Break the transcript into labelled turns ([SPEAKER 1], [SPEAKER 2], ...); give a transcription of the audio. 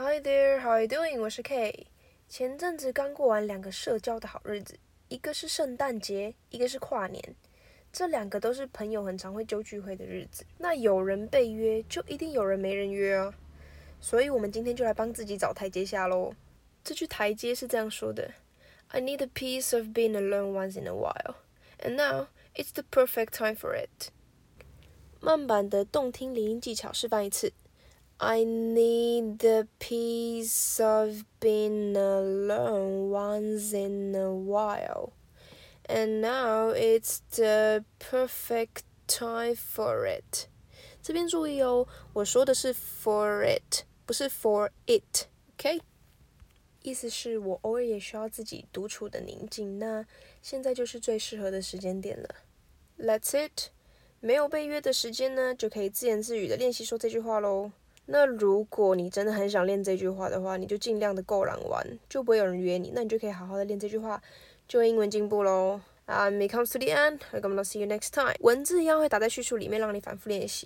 [SPEAKER 1] Hi there, how are you doing? 我是 K。前阵子刚过完两个社交的好日子，一个是圣诞节，一个是跨年。这两个都是朋友很常会揪聚会的日子。那有人被约，就一定有人没人约啊。所以我们今天就来帮自己找台阶下喽。这句台阶是这样说的：I need a piece of being alone once in a while, and now it's the perfect time for it。慢版的动听连音技巧示范一次。I need the piece of being alone once in a while, and now it's the perfect time for it. 这边注意哦，我说的是 for it，不是 for it，OK？、意思是我偶尔也需要自己独处的宁静，那现在就是最适合的时间点了。That's it。没有被约的时间呢，就可以自言自语的练习说这句话喽。那如果你真的很想练这句话的话，你就尽量的够懒玩，就不会有人约你，那你就可以好好的练这句话，就英文进步喽。Um, it comes to the end. I'm gonna see you next time. 文字一样会打在叙述里面，让你反复练习。